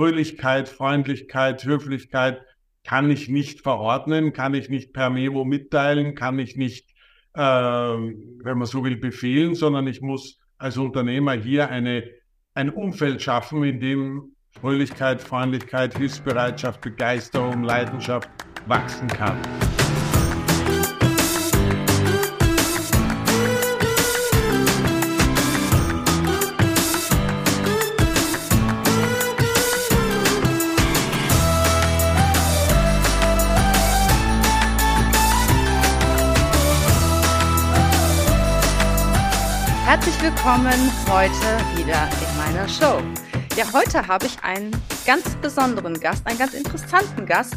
Fröhlichkeit, Freundlichkeit, Höflichkeit kann ich nicht verordnen, kann ich nicht per Memo mitteilen, kann ich nicht, äh, wenn man so will, befehlen, sondern ich muss als Unternehmer hier eine, ein Umfeld schaffen, in dem Fröhlichkeit, Freundlichkeit, Hilfsbereitschaft, Begeisterung, Leidenschaft wachsen kann. Willkommen heute wieder in meiner Show. Ja, heute habe ich einen ganz besonderen Gast, einen ganz interessanten Gast.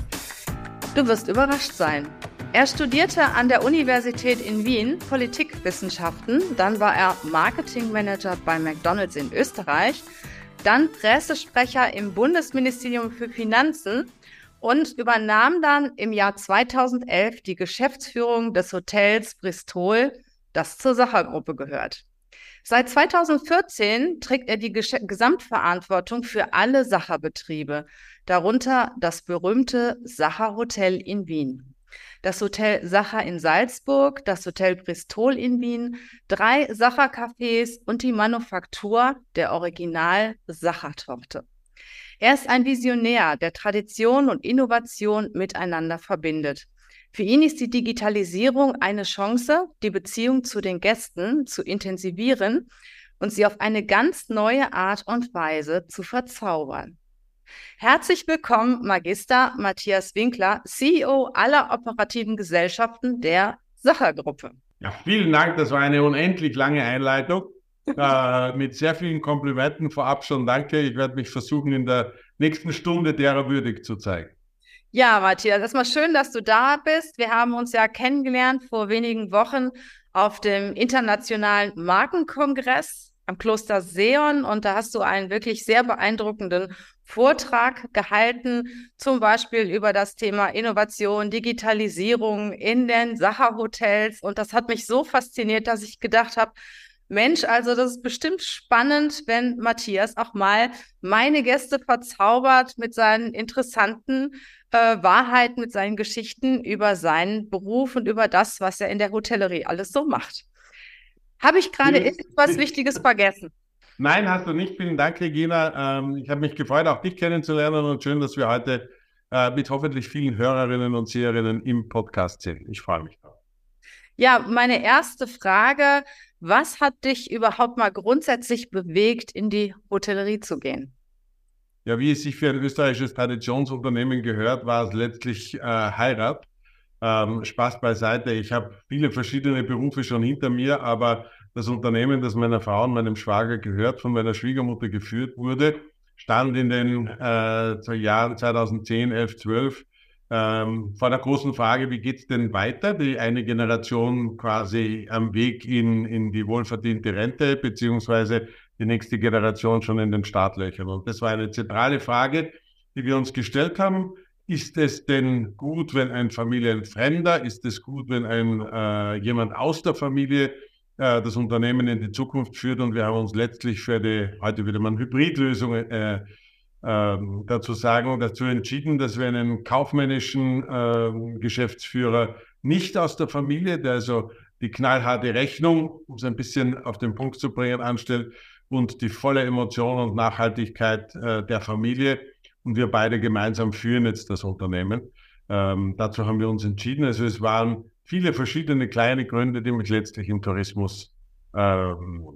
Du wirst überrascht sein. Er studierte an der Universität in Wien Politikwissenschaften, dann war er Marketingmanager bei McDonald's in Österreich, dann Pressesprecher im Bundesministerium für Finanzen und übernahm dann im Jahr 2011 die Geschäftsführung des Hotels Bristol, das zur Sachergruppe gehört. Seit 2014 trägt er die Gesch Gesamtverantwortung für alle Sacherbetriebe, darunter das berühmte Sacher Hotel in Wien, das Hotel Sacher in Salzburg, das Hotel Bristol in Wien, drei Sacher-Cafés und die Manufaktur der Original Sacher-Torte. Er ist ein Visionär, der Tradition und Innovation miteinander verbindet. Für ihn ist die Digitalisierung eine Chance, die Beziehung zu den Gästen zu intensivieren und sie auf eine ganz neue Art und Weise zu verzaubern. Herzlich willkommen, Magister Matthias Winkler, CEO aller operativen Gesellschaften der Sachergruppe. Ja, vielen Dank. Das war eine unendlich lange Einleitung. äh, mit sehr vielen Komplimenten vorab schon danke. Ich werde mich versuchen, in der nächsten Stunde derer würdig zu zeigen. Ja, Matthias, erstmal schön, dass du da bist. Wir haben uns ja kennengelernt vor wenigen Wochen auf dem Internationalen Markenkongress am Kloster Seon und da hast du einen wirklich sehr beeindruckenden Vortrag gehalten, zum Beispiel über das Thema Innovation, Digitalisierung in den Sacherhotels und das hat mich so fasziniert, dass ich gedacht habe, Mensch, also das ist bestimmt spannend, wenn Matthias auch mal meine Gäste verzaubert mit seinen interessanten äh, Wahrheiten, mit seinen Geschichten über seinen Beruf und über das, was er in der Hotellerie alles so macht. Habe ich gerade etwas Wichtiges vergessen? Nein, hast du nicht. Vielen Dank, Regina. Ähm, ich habe mich gefreut, auch dich kennenzulernen und schön, dass wir heute äh, mit hoffentlich vielen Hörerinnen und Seherinnen im Podcast sind. Ich freue mich drauf. Ja, meine erste Frage was hat dich überhaupt mal grundsätzlich bewegt, in die Hotellerie zu gehen? Ja, wie es sich für ein österreichisches Traditionsunternehmen gehört, war es letztlich äh, Heirat. Ähm, Spaß beiseite. Ich habe viele verschiedene Berufe schon hinter mir, aber das Unternehmen, das meiner Frau und meinem Schwager gehört, von meiner Schwiegermutter geführt wurde, stand in den äh, Jahren 2010, 11, 12 ähm, vor der großen Frage, wie geht es denn weiter? Die eine Generation quasi am Weg in, in die wohlverdiente Rente, beziehungsweise die nächste Generation schon in den Startlöchern. Und das war eine zentrale Frage, die wir uns gestellt haben. Ist es denn gut, wenn ein Familienfremder, ist es gut, wenn ein äh, jemand aus der Familie äh, das Unternehmen in die Zukunft führt? Und wir haben uns letztlich für die, heute würde man Hybridlösung äh, ähm, dazu sagen, dazu entschieden, dass wir einen kaufmännischen äh, Geschäftsführer nicht aus der Familie, der also die knallharte Rechnung, um es ein bisschen auf den Punkt zu bringen, anstellt und die volle Emotion und Nachhaltigkeit äh, der Familie. Und wir beide gemeinsam führen jetzt das Unternehmen. Ähm, dazu haben wir uns entschieden. Also es waren viele verschiedene kleine Gründe, die mich letztlich im Tourismus ähm,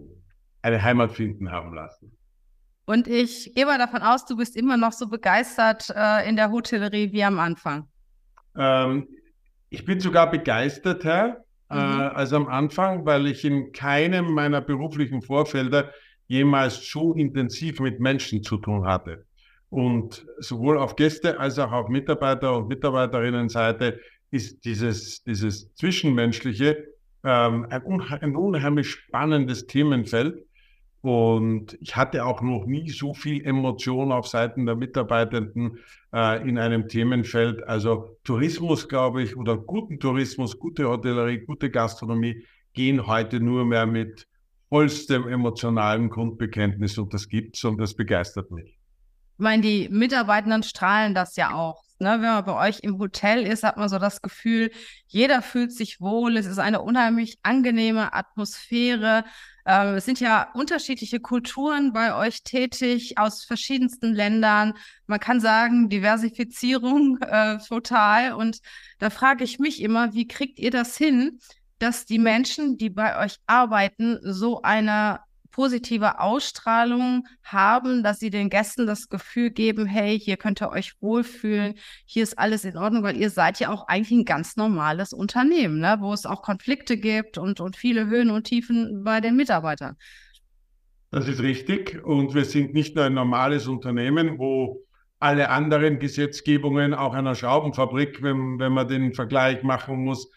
eine Heimat finden haben lassen. Und ich gehe mal davon aus, du bist immer noch so begeistert äh, in der Hotellerie wie am Anfang. Ähm, ich bin sogar begeisterter äh, mhm. äh, als am Anfang, weil ich in keinem meiner beruflichen Vorfelder jemals so intensiv mit Menschen zu tun hatte. Und sowohl auf Gäste als auch auf Mitarbeiter- und Mitarbeiterinnenseite ist dieses, dieses Zwischenmenschliche ähm, ein, unhe ein unheimlich spannendes Themenfeld und ich hatte auch noch nie so viel Emotion auf Seiten der Mitarbeitenden äh, in einem Themenfeld. Also Tourismus, glaube ich, oder guten Tourismus, gute Hotellerie, gute Gastronomie gehen heute nur mehr mit vollstem emotionalen Grundbekenntnis und das gibt's und das begeistert mich. meine, die Mitarbeitenden strahlen das ja auch. Ne? Wenn man bei euch im Hotel ist, hat man so das Gefühl, jeder fühlt sich wohl. Es ist eine unheimlich angenehme Atmosphäre. Ähm, es sind ja unterschiedliche Kulturen bei euch tätig aus verschiedensten Ländern. Man kann sagen, Diversifizierung äh, total. Und da frage ich mich immer, wie kriegt ihr das hin, dass die Menschen, die bei euch arbeiten, so eine positive Ausstrahlung haben, dass sie den Gästen das Gefühl geben, hey, hier könnt ihr euch wohlfühlen, hier ist alles in Ordnung, weil ihr seid ja auch eigentlich ein ganz normales Unternehmen, ne? wo es auch Konflikte gibt und, und viele Höhen und Tiefen bei den Mitarbeitern. Das ist richtig. Und wir sind nicht nur ein normales Unternehmen, wo alle anderen Gesetzgebungen, auch einer Schraubenfabrik, wenn, wenn man den Vergleich machen muss,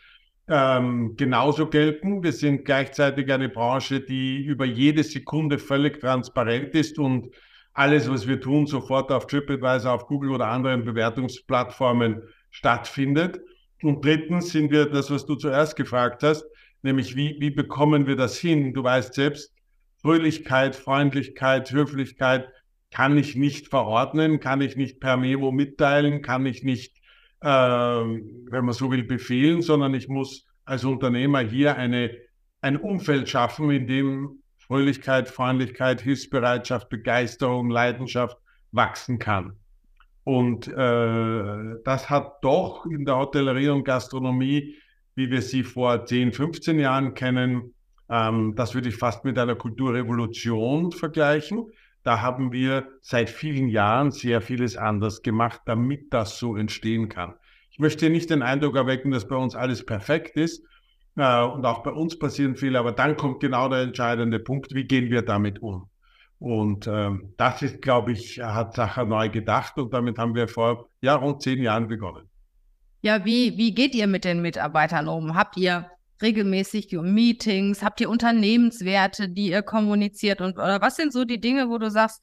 ähm, genauso gelten. Wir sind gleichzeitig eine Branche, die über jede Sekunde völlig transparent ist und alles, was wir tun, sofort auf TripAdvisor, auf Google oder anderen Bewertungsplattformen stattfindet. Und drittens sind wir das, was du zuerst gefragt hast, nämlich wie, wie bekommen wir das hin? Du weißt selbst, Fröhlichkeit, Freundlichkeit, Höflichkeit kann ich nicht verordnen, kann ich nicht per Memo mitteilen, kann ich nicht äh, wenn man so will, befehlen, sondern ich muss als Unternehmer hier eine, ein Umfeld schaffen, in dem Fröhlichkeit, Freundlichkeit, Hilfsbereitschaft, Begeisterung, Leidenschaft wachsen kann. Und äh, das hat doch in der Hotellerie und Gastronomie, wie wir sie vor 10, 15 Jahren kennen, ähm, das würde ich fast mit einer Kulturrevolution vergleichen. Da haben wir seit vielen Jahren sehr vieles anders gemacht, damit das so entstehen kann. Ich möchte nicht den Eindruck erwecken, dass bei uns alles perfekt ist. Äh, und auch bei uns passieren viele, aber dann kommt genau der entscheidende Punkt, wie gehen wir damit um? Und ähm, das ist, glaube ich, hat Sacher neu gedacht und damit haben wir vor ja, rund zehn Jahren begonnen. Ja, wie, wie geht ihr mit den Mitarbeitern um? Habt ihr regelmäßig Meetings? Habt ihr Unternehmenswerte, die ihr kommuniziert? Und oder was sind so die Dinge, wo du sagst,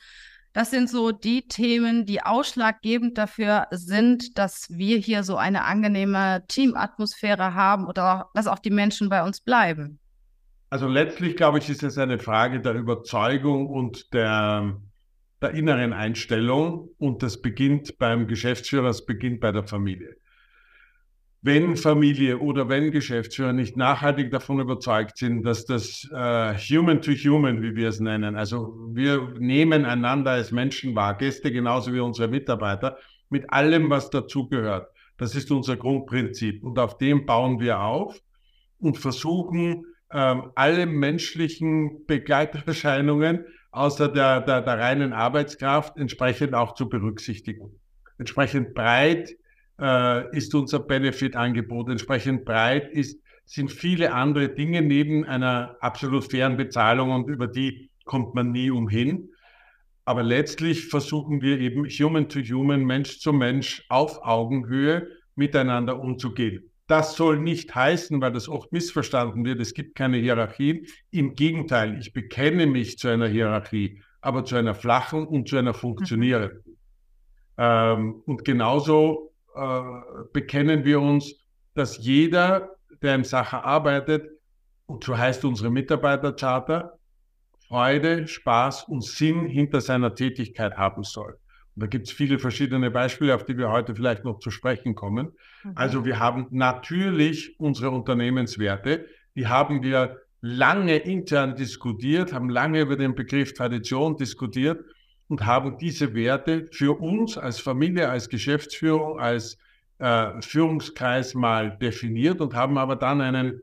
das sind so die Themen, die ausschlaggebend dafür sind, dass wir hier so eine angenehme Teamatmosphäre haben oder dass auch die Menschen bei uns bleiben? Also letztlich, glaube ich, ist es eine Frage der Überzeugung und der, der inneren Einstellung. Und das beginnt beim Geschäftsführer, das beginnt bei der Familie wenn Familie oder wenn Geschäftsführer nicht nachhaltig davon überzeugt sind, dass das äh, Human to Human, wie wir es nennen, also wir nehmen einander als Menschen wahr, Gäste genauso wie unsere Mitarbeiter, mit allem, was dazugehört. Das ist unser Grundprinzip und auf dem bauen wir auf und versuchen, ähm, alle menschlichen Begleiterscheinungen außer der, der, der reinen Arbeitskraft entsprechend auch zu berücksichtigen. Entsprechend breit äh, ist unser Benefit-Angebot entsprechend breit, ist, sind viele andere Dinge neben einer absolut fairen Bezahlung und über die kommt man nie umhin. Aber letztlich versuchen wir eben human to human, Mensch zu Mensch auf Augenhöhe miteinander umzugehen. Das soll nicht heißen, weil das oft missverstanden wird, es gibt keine Hierarchie. Im Gegenteil, ich bekenne mich zu einer Hierarchie, aber zu einer flachen und zu einer funktionierenden. Mhm. Ähm, und genauso äh, bekennen wir uns, dass jeder, der im Sache arbeitet, und so heißt unsere Mitarbeitercharter, Freude, Spaß und Sinn hinter seiner Tätigkeit haben soll. Und da gibt es viele verschiedene Beispiele, auf die wir heute vielleicht noch zu sprechen kommen. Mhm. Also wir haben natürlich unsere Unternehmenswerte, die haben wir lange intern diskutiert, haben lange über den Begriff Tradition diskutiert und haben diese Werte für uns als Familie, als Geschäftsführung, als äh, Führungskreis mal definiert und haben aber dann einen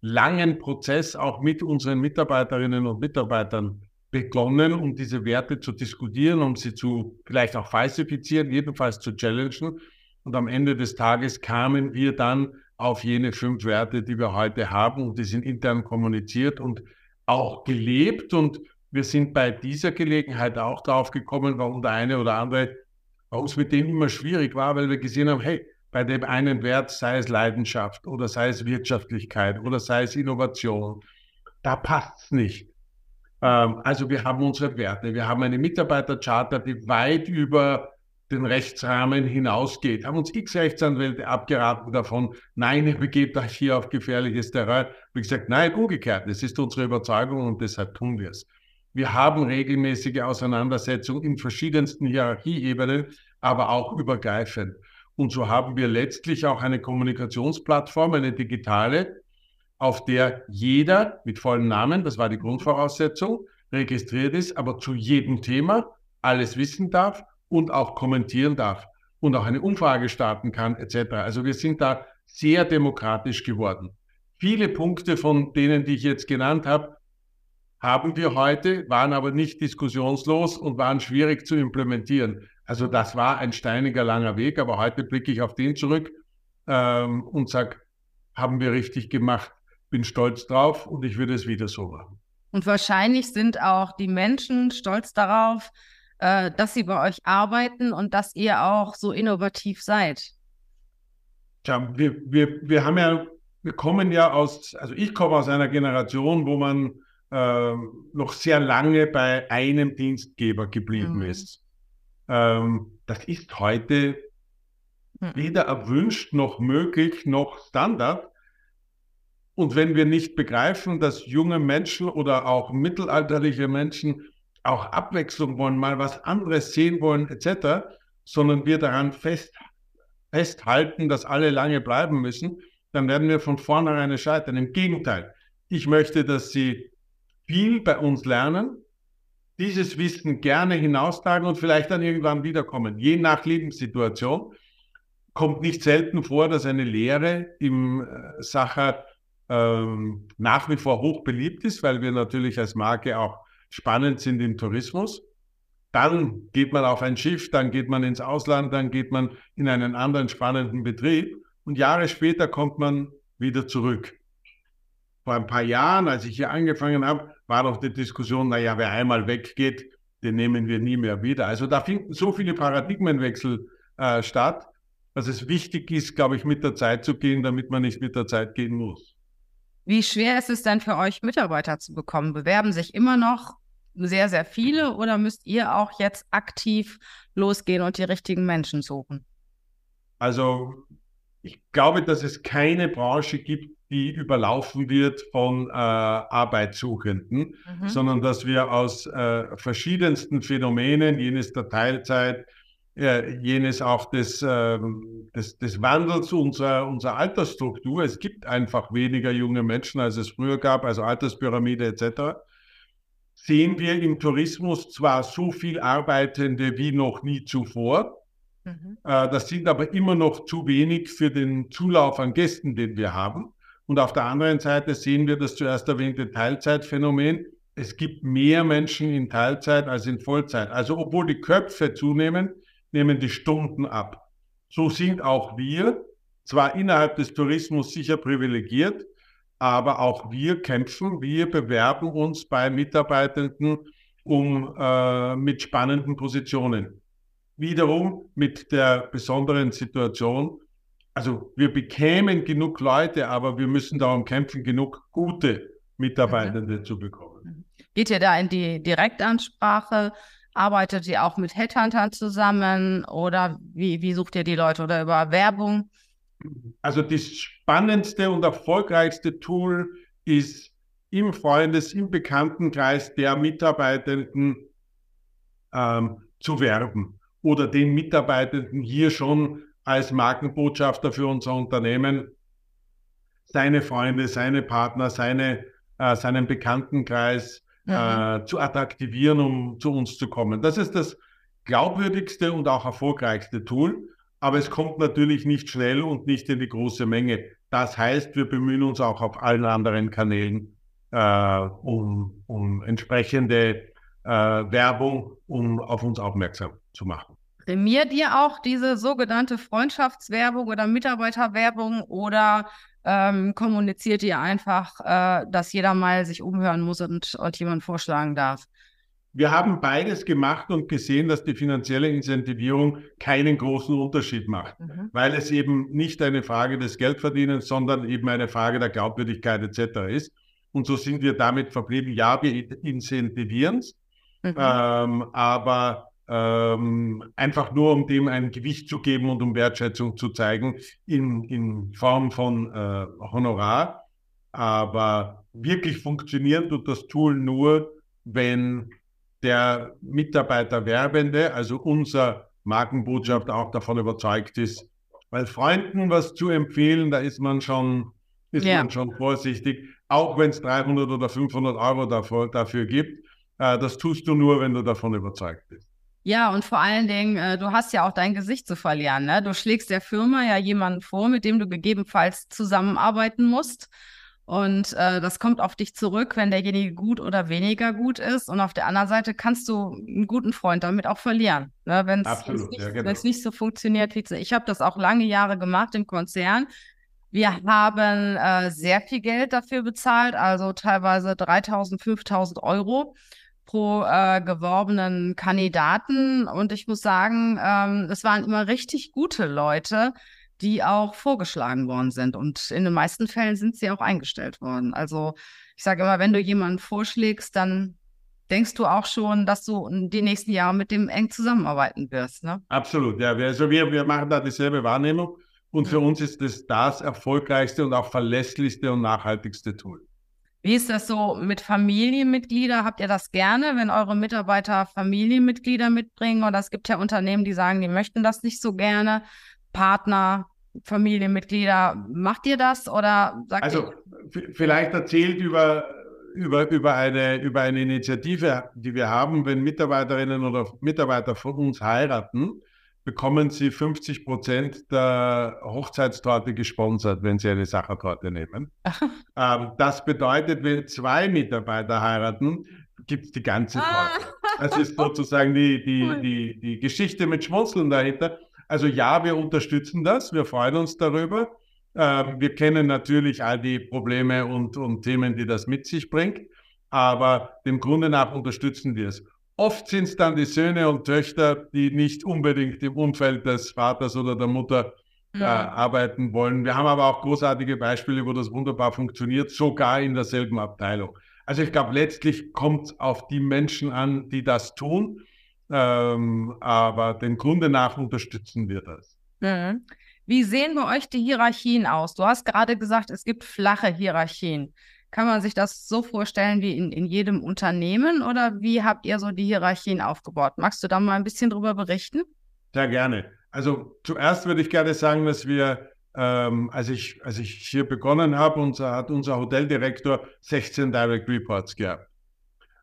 langen Prozess auch mit unseren Mitarbeiterinnen und Mitarbeitern begonnen, um diese Werte zu diskutieren, um sie zu vielleicht auch falsifizieren, jedenfalls zu challengen. Und am Ende des Tages kamen wir dann auf jene fünf Werte, die wir heute haben und die sind intern kommuniziert und auch gelebt. Und wir sind bei dieser Gelegenheit auch drauf gekommen, warum der eine oder andere, warum es mit denen immer schwierig war, weil wir gesehen haben, hey, bei dem einen Wert, sei es Leidenschaft oder sei es Wirtschaftlichkeit oder sei es Innovation, da passt es nicht. Ähm, also wir haben unsere Werte, wir haben eine Mitarbeitercharta, die weit über den Rechtsrahmen hinausgeht. Haben uns x Rechtsanwälte abgeraten davon, nein, ihr begebt euch hier auf gefährliches Terrain. Wie gesagt, nein, umgekehrt. Das ist unsere Überzeugung und deshalb tun wir es. Wir haben regelmäßige Auseinandersetzungen in verschiedensten Hierarchieebenen, aber auch übergreifend. Und so haben wir letztlich auch eine Kommunikationsplattform, eine digitale, auf der jeder mit vollem Namen, das war die Grundvoraussetzung, registriert ist, aber zu jedem Thema alles wissen darf und auch kommentieren darf und auch eine Umfrage starten kann, etc. Also wir sind da sehr demokratisch geworden. Viele Punkte von denen, die ich jetzt genannt habe, haben wir heute, waren aber nicht diskussionslos und waren schwierig zu implementieren. Also das war ein steiniger langer Weg, aber heute blicke ich auf den zurück ähm, und sage, haben wir richtig gemacht, bin stolz drauf und ich würde es wieder so machen. Und wahrscheinlich sind auch die Menschen stolz darauf, äh, dass sie bei euch arbeiten und dass ihr auch so innovativ seid. Tja, wir, wir, wir haben ja, wir kommen ja aus, also ich komme aus einer Generation, wo man äh, noch sehr lange bei einem Dienstgeber geblieben mhm. ist. Ähm, das ist heute mhm. weder erwünscht noch möglich noch Standard. Und wenn wir nicht begreifen, dass junge Menschen oder auch mittelalterliche Menschen auch Abwechslung wollen, mal was anderes sehen wollen, etc., sondern wir daran fest, festhalten, dass alle lange bleiben müssen, dann werden wir von vornherein scheitern. Im Gegenteil, ich möchte, dass sie viel bei uns lernen, dieses Wissen gerne hinaustragen und vielleicht dann irgendwann wiederkommen, je nach Lebenssituation. Kommt nicht selten vor, dass eine Lehre im äh, Sacher ähm, nach wie vor hoch beliebt ist, weil wir natürlich als Marke auch spannend sind im Tourismus. Dann geht man auf ein Schiff, dann geht man ins Ausland, dann geht man in einen anderen spannenden Betrieb und Jahre später kommt man wieder zurück. Vor ein paar Jahren, als ich hier angefangen habe, war doch die Diskussion, naja, wer einmal weggeht, den nehmen wir nie mehr wieder. Also da finden so viele Paradigmenwechsel äh, statt, dass es wichtig ist, glaube ich, mit der Zeit zu gehen, damit man nicht mit der Zeit gehen muss. Wie schwer ist es denn für euch, Mitarbeiter zu bekommen? Bewerben sich immer noch sehr, sehr viele oder müsst ihr auch jetzt aktiv losgehen und die richtigen Menschen suchen? Also ich glaube, dass es keine Branche gibt, die überlaufen wird von äh, Arbeitssuchenden, mhm. sondern dass wir aus äh, verschiedensten Phänomenen, jenes der Teilzeit, äh, jenes auch des, ähm, des, des, Wandels unserer, unserer Altersstruktur. Es gibt einfach weniger junge Menschen, als es früher gab, also Alterspyramide etc. Sehen wir im Tourismus zwar so viel Arbeitende wie noch nie zuvor, mhm. Äh, das sind aber immer noch zu wenig für den Zulauf an Gästen, den wir haben. Und auf der anderen Seite sehen wir das zuerst erwähnte Teilzeitphänomen. Es gibt mehr Menschen in Teilzeit als in Vollzeit. Also obwohl die Köpfe zunehmen, nehmen die Stunden ab. So sind auch wir, zwar innerhalb des Tourismus sicher privilegiert, aber auch wir kämpfen, wir bewerben uns bei Mitarbeitenden um äh, mit spannenden Positionen. Wiederum mit der besonderen Situation, also wir bekämen genug Leute, aber wir müssen darum kämpfen, genug gute Mitarbeitende mhm. zu bekommen. Geht ihr da in die Direktansprache? Arbeitet ihr auch mit Headhuntern zusammen oder wie, wie sucht ihr die Leute oder über Werbung? Also das spannendste und erfolgreichste Tool ist im Freundes-, im Bekanntenkreis der Mitarbeitenden ähm, zu werben oder den Mitarbeitenden hier schon als Markenbotschafter für unser Unternehmen seine Freunde, seine Partner, seine, äh, seinen Bekanntenkreis äh, zu attraktivieren, um zu uns zu kommen. Das ist das glaubwürdigste und auch erfolgreichste Tool, aber es kommt natürlich nicht schnell und nicht in die große Menge. Das heißt, wir bemühen uns auch auf allen anderen Kanälen äh, um, um entsprechende äh, Werbung, um auf uns aufmerksam zu machen. Prämiert ihr auch diese sogenannte Freundschaftswerbung oder Mitarbeiterwerbung oder ähm, kommuniziert ihr einfach, äh, dass jeder mal sich umhören muss und, und jemand vorschlagen darf? Wir haben beides gemacht und gesehen, dass die finanzielle Incentivierung keinen großen Unterschied macht, mhm. weil es eben nicht eine Frage des Geldverdienens, sondern eben eine Frage der Glaubwürdigkeit etc. ist. Und so sind wir damit verblieben. Ja, wir incentivieren es, mhm. ähm, aber ähm, einfach nur um dem ein Gewicht zu geben und um Wertschätzung zu zeigen in, in Form von äh, Honorar. Aber wirklich funktionieren tut das Tool nur, wenn der Mitarbeiter Werbende, also unser Markenbotschafter auch davon überzeugt ist. Weil Freunden was zu empfehlen, da ist man schon, ist ja. man schon vorsichtig, auch wenn es 300 oder 500 Euro dafür, dafür gibt. Äh, das tust du nur, wenn du davon überzeugt bist. Ja, und vor allen Dingen, äh, du hast ja auch dein Gesicht zu verlieren. Ne? Du schlägst der Firma ja jemanden vor, mit dem du gegebenenfalls zusammenarbeiten musst. Und äh, das kommt auf dich zurück, wenn derjenige gut oder weniger gut ist. Und auf der anderen Seite kannst du einen guten Freund damit auch verlieren. Ne? Wenn es nicht, ja, genau. nicht, so funktioniert wie ich habe das auch lange Jahre gemacht im Konzern. Wir haben äh, sehr viel Geld dafür bezahlt, also teilweise 3000, 5000 Euro pro äh, geworbenen Kandidaten. Und ich muss sagen, ähm, es waren immer richtig gute Leute, die auch vorgeschlagen worden sind. Und in den meisten Fällen sind sie auch eingestellt worden. Also ich sage immer, wenn du jemanden vorschlägst, dann denkst du auch schon, dass du die nächsten Jahre mit dem eng zusammenarbeiten wirst. Ne? Absolut, ja. Also wir, wir machen da dieselbe Wahrnehmung. Und für uns ist das das erfolgreichste und auch verlässlichste und nachhaltigste Tool. Wie ist das so mit Familienmitgliedern? Habt ihr das gerne, wenn eure Mitarbeiter Familienmitglieder mitbringen? Oder es gibt ja Unternehmen, die sagen, die möchten das nicht so gerne. Partner, Familienmitglieder, macht ihr das oder sagt Also ihr? vielleicht erzählt über, über, über, eine, über eine Initiative, die wir haben, wenn Mitarbeiterinnen oder Mitarbeiter von uns heiraten, bekommen sie 50 Prozent der Hochzeitstorte gesponsert, wenn sie eine Sachertorte nehmen. ähm, das bedeutet, wenn zwei Mitarbeiter heiraten, gibt es die ganze ah. Torte. Das ist sozusagen die, die, die, die Geschichte mit Schmunzeln dahinter. Also ja, wir unterstützen das, wir freuen uns darüber. Ähm, wir kennen natürlich all die Probleme und, und Themen, die das mit sich bringt, aber dem Grunde nach unterstützen wir es. Oft sind es dann die Söhne und Töchter, die nicht unbedingt im Umfeld des Vaters oder der Mutter äh, arbeiten wollen. Wir haben aber auch großartige Beispiele, wo das wunderbar funktioniert, sogar in derselben Abteilung. Also ich glaube, letztlich kommt es auf die Menschen an, die das tun. Ähm, aber dem Grunde nach unterstützen wir das. Mhm. Wie sehen bei euch die Hierarchien aus? Du hast gerade gesagt, es gibt flache Hierarchien. Kann man sich das so vorstellen wie in, in jedem Unternehmen oder wie habt ihr so die Hierarchien aufgebaut? Magst du da mal ein bisschen drüber berichten? Sehr gerne. Also zuerst würde ich gerne sagen, dass wir, ähm, als, ich, als ich hier begonnen habe, unser, hat unser Hoteldirektor 16 Direct Reports gehabt.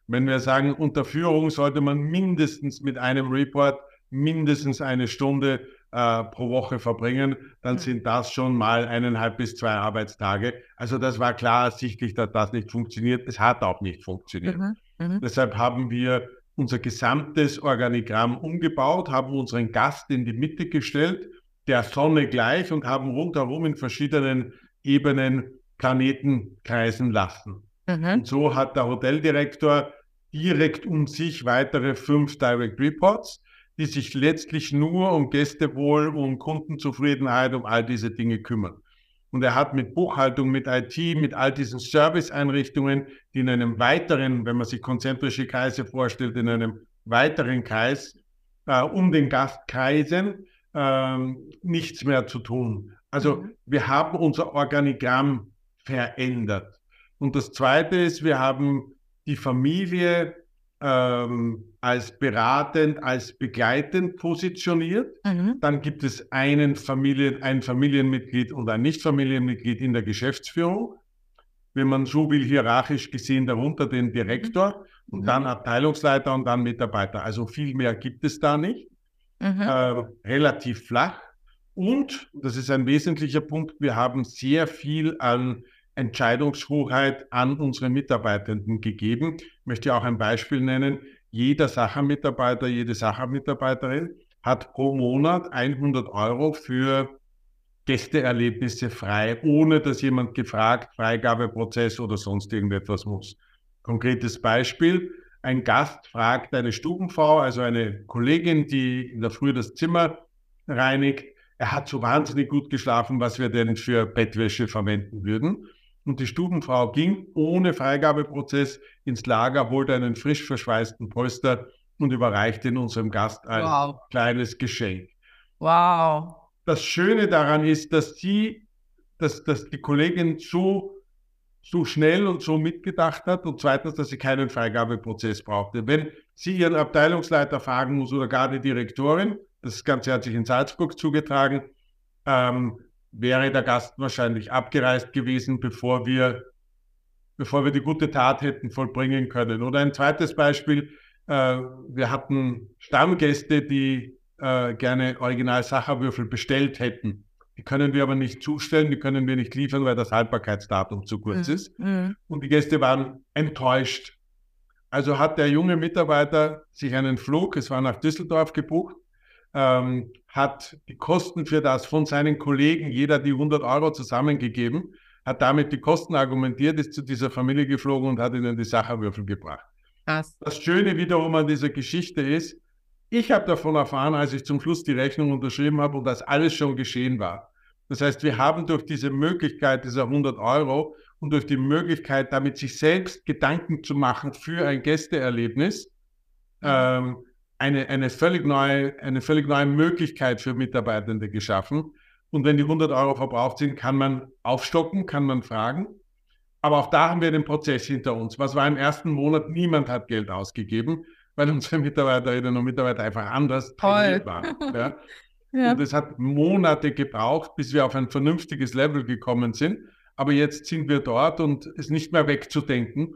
Wenn wir sagen, unter Führung sollte man mindestens mit einem Report mindestens eine Stunde äh, pro Woche verbringen, dann sind das schon mal eineinhalb bis zwei Arbeitstage. Also das war klar ersichtlich, dass das nicht funktioniert. Es hat auch nicht funktioniert. Mhm. Mhm. Deshalb haben wir unser gesamtes Organigramm umgebaut, haben unseren Gast in die Mitte gestellt, der Sonne gleich und haben rundherum in verschiedenen Ebenen Planeten kreisen lassen. Mhm. Und so hat der Hoteldirektor direkt um sich weitere fünf Direct Reports, die sich letztlich nur um Gästewohl, um Kundenzufriedenheit, um all diese Dinge kümmern. Und er hat mit Buchhaltung, mit IT, mit all diesen Serviceeinrichtungen, die in einem weiteren, wenn man sich konzentrische Kreise vorstellt, in einem weiteren Kreis äh, um den Gast kreisen, äh, nichts mehr zu tun. Also mhm. wir haben unser Organigramm verändert. Und das Zweite ist, wir haben die Familie ähm, als beratend, als begleitend positioniert. Mhm. Dann gibt es einen Familien, ein Familienmitglied und ein Nicht-Familienmitglied in der Geschäftsführung. Wenn man so will, hierarchisch gesehen darunter den Direktor mhm. und dann Abteilungsleiter und dann Mitarbeiter. Also viel mehr gibt es da nicht. Mhm. Äh, relativ flach. Und, das ist ein wesentlicher Punkt, wir haben sehr viel an Entscheidungshoheit an unsere Mitarbeitenden gegeben. Ich möchte auch ein Beispiel nennen. Jeder Sachermitarbeiter, jede Sachermitarbeiterin hat pro Monat 100 Euro für Gästeerlebnisse frei, ohne dass jemand gefragt, Freigabeprozess oder sonst irgendetwas muss. Konkretes Beispiel. Ein Gast fragt eine Stubenfrau, also eine Kollegin, die in der Früh das Zimmer reinigt, er hat so wahnsinnig gut geschlafen, was wir denn für Bettwäsche verwenden würden. Und die Stubenfrau ging ohne Freigabeprozess ins Lager, holte einen frisch verschweißten Polster und überreichte ihn unserem Gast ein wow. kleines Geschenk. Wow. Das Schöne daran ist, dass sie, dass, dass die Kollegin so, so schnell und so mitgedacht hat und zweitens, dass sie keinen Freigabeprozess brauchte. Wenn sie ihren Abteilungsleiter fragen muss oder gar die Direktorin, das Ganze hat sich in Salzburg zugetragen, ähm, wäre der Gast wahrscheinlich abgereist gewesen, bevor wir, bevor wir die gute Tat hätten vollbringen können. Oder ein zweites Beispiel, äh, wir hatten Stammgäste, die äh, gerne Original-Sacherwürfel bestellt hätten. Die können wir aber nicht zustellen, die können wir nicht liefern, weil das Haltbarkeitsdatum zu kurz mhm. ist. Mhm. Und die Gäste waren enttäuscht. Also hat der junge Mitarbeiter sich einen Flug, es war nach Düsseldorf gebucht, ähm, hat die Kosten für das von seinen Kollegen, jeder die 100 Euro zusammengegeben, hat damit die Kosten argumentiert, ist zu dieser Familie geflogen und hat ihnen die Sacherwürfel gebracht. Krass. Das Schöne wiederum an dieser Geschichte ist, ich habe davon erfahren, als ich zum Schluss die Rechnung unterschrieben habe und das alles schon geschehen war. Das heißt, wir haben durch diese Möglichkeit dieser 100 Euro und durch die Möglichkeit, damit sich selbst Gedanken zu machen für ein Gästeerlebnis, ähm, eine, eine, völlig neue, eine völlig neue Möglichkeit für Mitarbeitende geschaffen. Und wenn die 100 Euro verbraucht sind, kann man aufstocken, kann man fragen. Aber auch da haben wir den Prozess hinter uns. Was war im ersten Monat? Niemand hat Geld ausgegeben weil unsere Mitarbeiterinnen und Mitarbeiter einfach anders trainiert waren. Ja. ja. Und es hat Monate gebraucht, bis wir auf ein vernünftiges Level gekommen sind. Aber jetzt sind wir dort und es nicht mehr wegzudenken.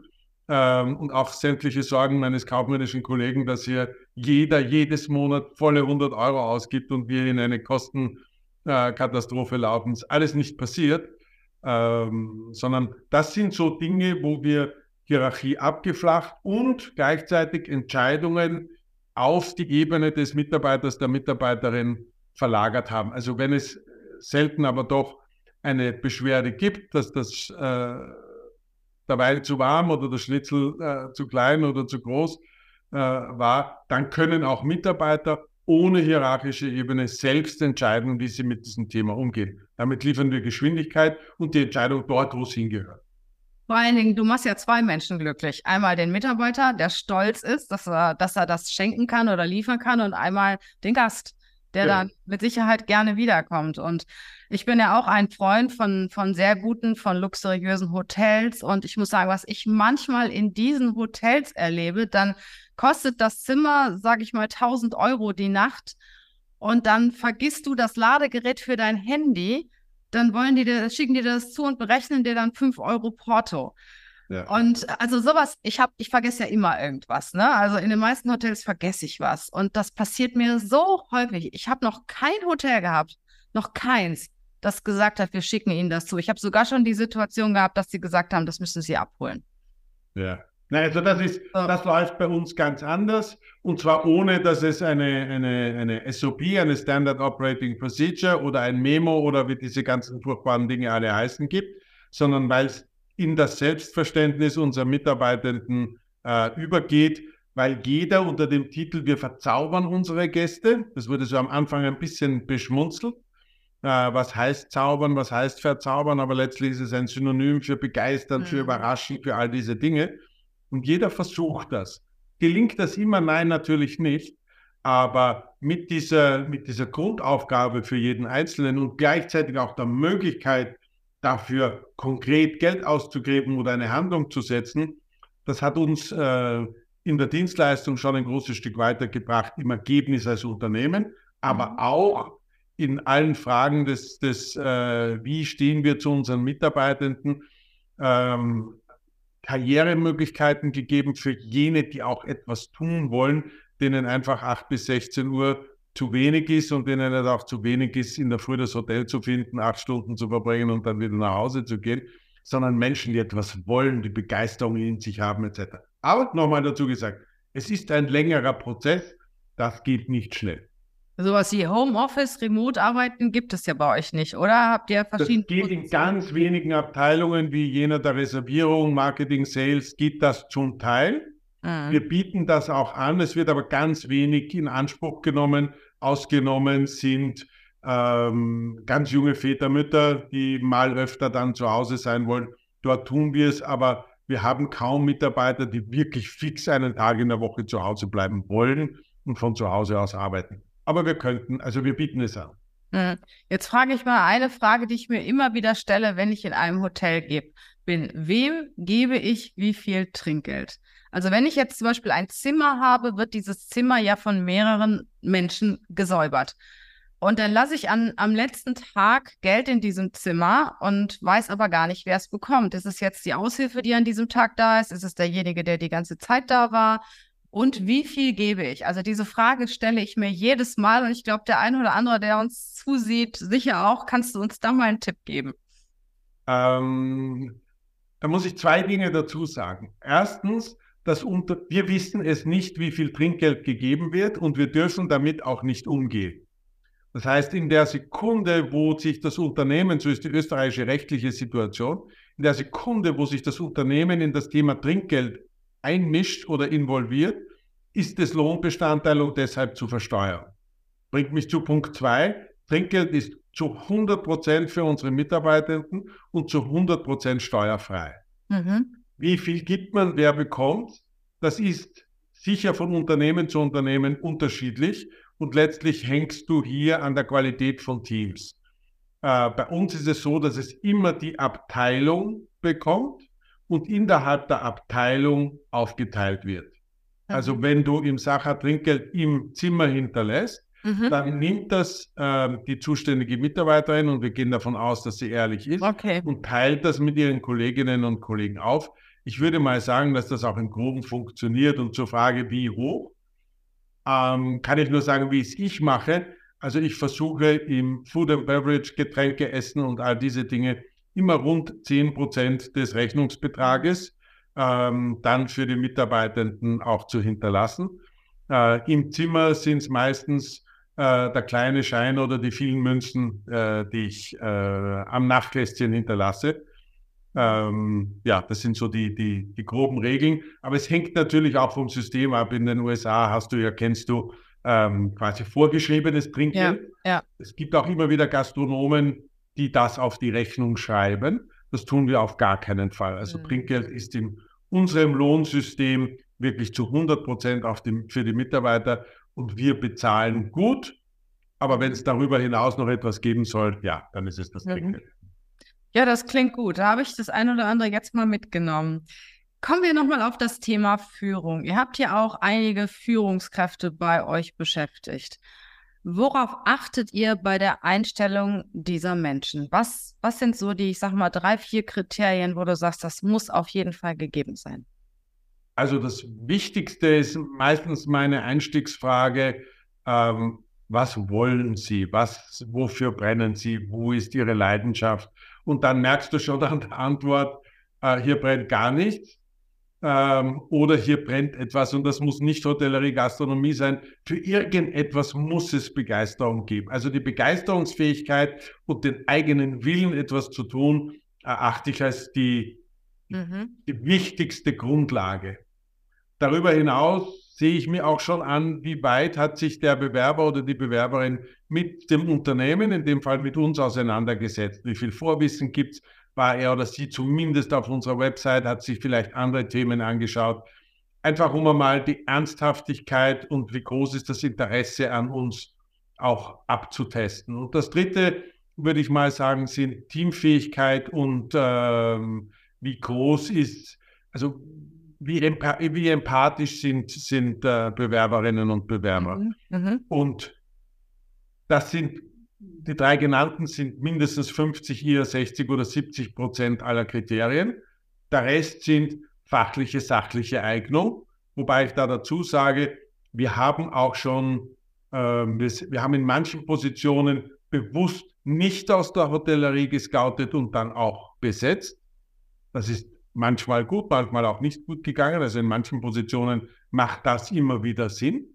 Ähm, und auch sämtliche Sorgen meines kaufmännischen Kollegen, dass hier jeder jedes Monat volle 100 Euro ausgibt und wir in eine Kostenkatastrophe äh, laufen. Ist alles nicht passiert, ähm, sondern das sind so Dinge, wo wir Hierarchie abgeflacht und gleichzeitig Entscheidungen auf die Ebene des Mitarbeiters, der Mitarbeiterin verlagert haben. Also wenn es selten aber doch eine Beschwerde gibt, dass das äh, der Wein zu warm oder der Schnitzel äh, zu klein oder zu groß äh, war, dann können auch Mitarbeiter ohne hierarchische Ebene selbst entscheiden, wie sie mit diesem Thema umgehen. Damit liefern wir Geschwindigkeit und die Entscheidung dort, wo es hingehört. Vor allen Dingen, du machst ja zwei Menschen glücklich. Einmal den Mitarbeiter, der stolz ist, dass er, dass er das schenken kann oder liefern kann, und einmal den Gast, der ja. dann mit Sicherheit gerne wiederkommt. Und ich bin ja auch ein Freund von, von sehr guten, von luxuriösen Hotels. Und ich muss sagen, was ich manchmal in diesen Hotels erlebe, dann kostet das Zimmer, sage ich mal, 1000 Euro die Nacht. Und dann vergisst du das Ladegerät für dein Handy dann wollen die dir, schicken die das zu und berechnen dir dann 5 Euro Porto. Ja. Und also sowas, ich habe, ich vergesse ja immer irgendwas, ne? Also in den meisten Hotels vergesse ich was. Und das passiert mir so häufig. Ich habe noch kein Hotel gehabt, noch keins, das gesagt hat, wir schicken Ihnen das zu. Ich habe sogar schon die Situation gehabt, dass sie gesagt haben, das müssen Sie abholen. Ja. Nein, also das ist, das läuft bei uns ganz anders und zwar ohne, dass es eine, eine, eine SOP, eine Standard Operating Procedure oder ein Memo oder wie diese ganzen furchtbaren Dinge alle heißen gibt, sondern weil es in das Selbstverständnis unserer Mitarbeitenden äh, übergeht, weil jeder unter dem Titel Wir verzaubern unsere Gäste, das wurde so am Anfang ein bisschen beschmunzelt, äh, was heißt zaubern, was heißt verzaubern, aber letztlich ist es ein Synonym für begeistern, mhm. für überraschen, für all diese Dinge. Und jeder versucht das. Gelingt das immer? Nein, natürlich nicht. Aber mit dieser, mit dieser Grundaufgabe für jeden Einzelnen und gleichzeitig auch der Möglichkeit, dafür konkret Geld auszugeben oder eine Handlung zu setzen, das hat uns äh, in der Dienstleistung schon ein großes Stück weitergebracht im Ergebnis als Unternehmen, aber mhm. auch in allen Fragen des, des äh, wie stehen wir zu unseren Mitarbeitenden, ähm, Karrieremöglichkeiten gegeben für jene, die auch etwas tun wollen, denen einfach 8 bis 16 Uhr zu wenig ist und denen es auch zu wenig ist, in der Früh das Hotel zu finden, acht Stunden zu verbringen und dann wieder nach Hause zu gehen, sondern Menschen, die etwas wollen, die Begeisterung in sich haben etc. Aber nochmal dazu gesagt, es ist ein längerer Prozess, das geht nicht schnell. Sowas wie Homeoffice, Remote-Arbeiten gibt es ja bei euch nicht, oder? Habt ihr verschiedene. Das geht Positionen? in ganz wenigen Abteilungen wie jener der Reservierung, Marketing, Sales, geht das zum Teil. Mhm. Wir bieten das auch an, es wird aber ganz wenig in Anspruch genommen. Ausgenommen sind ähm, ganz junge Väter, Mütter, die mal öfter dann zu Hause sein wollen. Dort tun wir es, aber wir haben kaum Mitarbeiter, die wirklich fix einen Tag in der Woche zu Hause bleiben wollen und von zu Hause aus arbeiten aber wir könnten, also wir bieten es an. Hm. Jetzt frage ich mal eine Frage, die ich mir immer wieder stelle, wenn ich in einem Hotel gehe, bin, wem gebe ich wie viel Trinkgeld? Also wenn ich jetzt zum Beispiel ein Zimmer habe, wird dieses Zimmer ja von mehreren Menschen gesäubert. Und dann lasse ich an, am letzten Tag Geld in diesem Zimmer und weiß aber gar nicht, wer es bekommt. Ist es jetzt die Aushilfe, die an diesem Tag da ist? Ist es derjenige, der die ganze Zeit da war? Und wie viel gebe ich? Also diese Frage stelle ich mir jedes Mal und ich glaube, der eine oder andere, der uns zusieht, sicher auch. Kannst du uns da mal einen Tipp geben? Ähm, da muss ich zwei Dinge dazu sagen. Erstens, dass unter, wir wissen es nicht, wie viel Trinkgeld gegeben wird und wir dürfen damit auch nicht umgehen. Das heißt, in der Sekunde, wo sich das Unternehmen, so ist die österreichische rechtliche Situation, in der Sekunde, wo sich das Unternehmen in das Thema Trinkgeld einmischt oder involviert, ist es Lohnbestandteil und deshalb zu versteuern. Bringt mich zu Punkt zwei. Trinkgeld ist zu 100 Prozent für unsere Mitarbeitenden und zu 100 Prozent steuerfrei. Mhm. Wie viel gibt man, wer bekommt? Das ist sicher von Unternehmen zu Unternehmen unterschiedlich und letztlich hängst du hier an der Qualität von Teams. Äh, bei uns ist es so, dass es immer die Abteilung bekommt und innerhalb der Abteilung aufgeteilt wird. Also mhm. wenn du im Sacher Trinkgeld im Zimmer hinterlässt, Mhm. Dann nimmt das äh, die zuständige Mitarbeiterin und wir gehen davon aus, dass sie ehrlich ist okay. und teilt das mit ihren Kolleginnen und Kollegen auf. Ich würde mal sagen, dass das auch im Groben funktioniert. Und zur Frage, wie hoch, ähm, kann ich nur sagen, wie es ich mache. Also ich versuche im Food and Beverage, Getränke, Essen und all diese Dinge immer rund 10 Prozent des Rechnungsbetrages ähm, dann für die Mitarbeitenden auch zu hinterlassen. Äh, Im Zimmer sind es meistens äh, der kleine Schein oder die vielen Münzen, äh, die ich äh, am Nachtkästchen hinterlasse. Ähm, ja, das sind so die, die, die groben Regeln. Aber es hängt natürlich auch vom System ab. In den USA hast du ja, kennst du, ähm, quasi vorgeschriebenes Trinkgeld. Ja, ja. Es gibt auch immer wieder Gastronomen, die das auf die Rechnung schreiben. Das tun wir auf gar keinen Fall. Also mhm. Trinkgeld ist in unserem Lohnsystem wirklich zu 100 Prozent für die Mitarbeiter und wir bezahlen gut. Aber wenn es darüber hinaus noch etwas geben soll, ja, dann ist es das Trinkgeld. Ja, das klingt gut. Da habe ich das ein oder andere jetzt mal mitgenommen. Kommen wir nochmal auf das Thema Führung. Ihr habt ja auch einige Führungskräfte bei euch beschäftigt. Worauf achtet ihr bei der Einstellung dieser Menschen? Was, was sind so die, ich sag mal, drei, vier Kriterien, wo du sagst, das muss auf jeden Fall gegeben sein? Also das Wichtigste ist meistens meine Einstiegsfrage, ähm, was wollen Sie? Was, wofür brennen Sie? Wo ist Ihre Leidenschaft? Und dann merkst du schon an der Antwort, äh, hier brennt gar nichts ähm, oder hier brennt etwas und das muss nicht Hotellerie, Gastronomie sein. Für irgendetwas muss es Begeisterung geben. Also die Begeisterungsfähigkeit und den eigenen Willen, etwas zu tun, erachte ich als die, mhm. die wichtigste Grundlage. Darüber hinaus sehe ich mir auch schon an, wie weit hat sich der Bewerber oder die Bewerberin mit dem Unternehmen, in dem Fall mit uns, auseinandergesetzt. Wie viel Vorwissen gibt es? War er oder sie zumindest auf unserer Website, hat sich vielleicht andere Themen angeschaut. Einfach um einmal die Ernsthaftigkeit und wie groß ist das Interesse an uns auch abzutesten. Und das Dritte, würde ich mal sagen, sind Teamfähigkeit und ähm, wie groß ist, also wie, empa wie empathisch sind, sind äh, Bewerberinnen und Bewerber. Mhm. Mhm. Und das sind, die drei genannten sind mindestens 50, eher 60 oder 70 Prozent aller Kriterien. Der Rest sind fachliche, sachliche Eignung, wobei ich da dazu sage, wir haben auch schon, äh, wir, wir haben in manchen Positionen bewusst nicht aus der Hotellerie gescoutet und dann auch besetzt. Das ist manchmal gut, manchmal auch nicht gut gegangen. Also in manchen Positionen macht das immer wieder Sinn.